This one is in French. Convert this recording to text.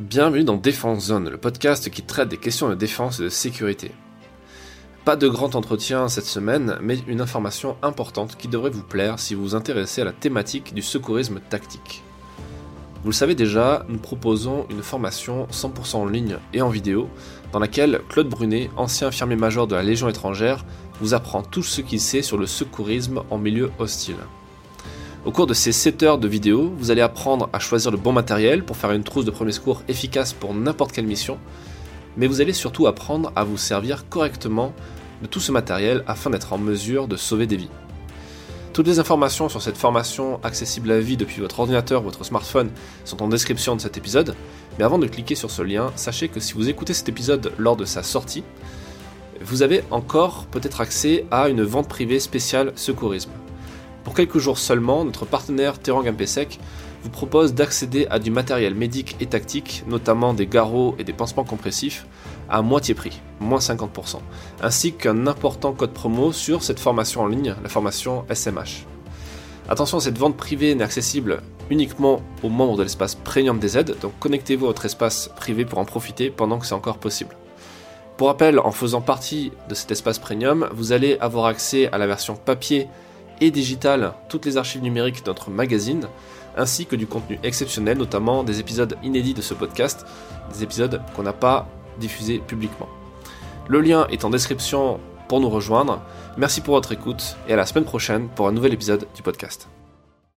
Bienvenue dans Défense Zone, le podcast qui traite des questions de défense et de sécurité. Pas de grand entretien cette semaine, mais une information importante qui devrait vous plaire si vous vous intéressez à la thématique du secourisme tactique. Vous le savez déjà, nous proposons une formation 100% en ligne et en vidéo, dans laquelle Claude Brunet, ancien infirmier major de la Légion étrangère, vous apprend tout ce qu'il sait sur le secourisme en milieu hostile. Au cours de ces 7 heures de vidéo, vous allez apprendre à choisir le bon matériel pour faire une trousse de premier secours efficace pour n'importe quelle mission, mais vous allez surtout apprendre à vous servir correctement de tout ce matériel afin d'être en mesure de sauver des vies. Toutes les informations sur cette formation accessible à vie depuis votre ordinateur ou votre smartphone sont en description de cet épisode, mais avant de cliquer sur ce lien, sachez que si vous écoutez cet épisode lors de sa sortie, vous avez encore peut-être accès à une vente privée spéciale secourisme. Pour quelques jours seulement, notre partenaire Terang MPSEC vous propose d'accéder à du matériel médic et tactique, notamment des garrots et des pansements compressifs, à moitié prix, moins 50%, ainsi qu'un important code promo sur cette formation en ligne, la formation SMH. Attention, cette vente privée n'est accessible uniquement aux membres de l'espace Premium DZ, donc connectez-vous à votre espace privé pour en profiter pendant que c'est encore possible. Pour rappel, en faisant partie de cet espace Premium, vous allez avoir accès à la version papier et digital toutes les archives numériques de notre magazine, ainsi que du contenu exceptionnel, notamment des épisodes inédits de ce podcast, des épisodes qu'on n'a pas diffusés publiquement. Le lien est en description pour nous rejoindre. Merci pour votre écoute et à la semaine prochaine pour un nouvel épisode du podcast.